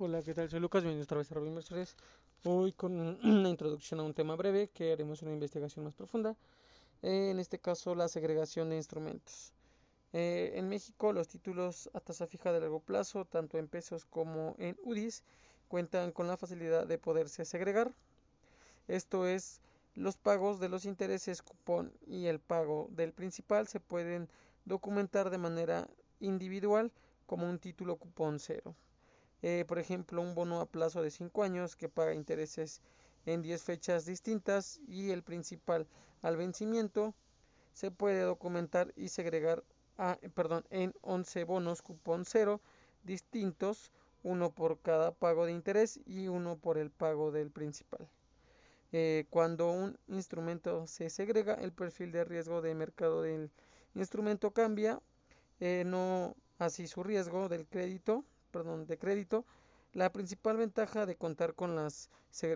Hola, ¿qué tal? Soy Lucas, bienvenidos otra vez a Robin Inversores. Hoy con una introducción a un tema breve que haremos una investigación más profunda. Eh, en este caso, la segregación de instrumentos. Eh, en México, los títulos a tasa fija de largo plazo, tanto en pesos como en UDIs, cuentan con la facilidad de poderse segregar. Esto es, los pagos de los intereses cupón y el pago del principal se pueden documentar de manera individual como un título cupón cero. Eh, por ejemplo, un bono a plazo de 5 años que paga intereses en 10 fechas distintas y el principal al vencimiento se puede documentar y segregar a, perdón, en 11 bonos cupón cero distintos, uno por cada pago de interés y uno por el pago del principal. Eh, cuando un instrumento se segrega, el perfil de riesgo de mercado del instrumento cambia, eh, no así su riesgo del crédito perdón, de crédito, la principal ventaja de contar con, las,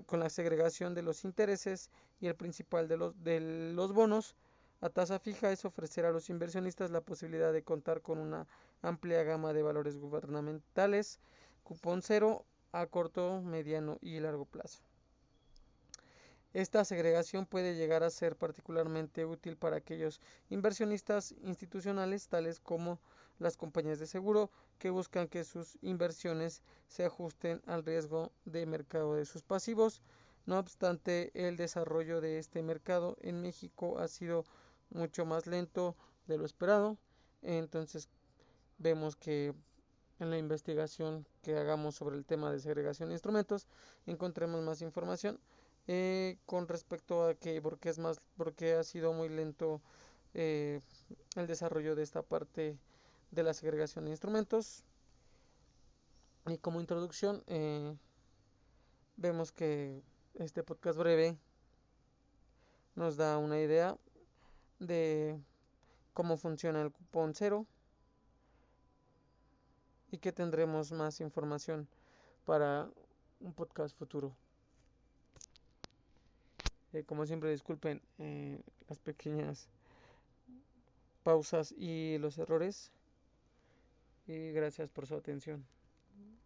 con la segregación de los intereses y el principal de los, de los bonos a tasa fija es ofrecer a los inversionistas la posibilidad de contar con una amplia gama de valores gubernamentales, cupón cero a corto, mediano y largo plazo. Esta segregación puede llegar a ser particularmente útil para aquellos inversionistas institucionales tales como las compañías de seguro que buscan que sus inversiones se ajusten al riesgo de mercado de sus pasivos. No obstante, el desarrollo de este mercado en México ha sido mucho más lento de lo esperado. Entonces vemos que en la investigación que hagamos sobre el tema de segregación de instrumentos encontremos más información eh, con respecto a que porque es más porque ha sido muy lento eh, el desarrollo de esta parte de la segregación de instrumentos y como introducción eh, vemos que este podcast breve nos da una idea de cómo funciona el cupón cero y que tendremos más información para un podcast futuro. Eh, como siempre, disculpen eh, las pequeñas pausas y los errores. Y gracias por su atención.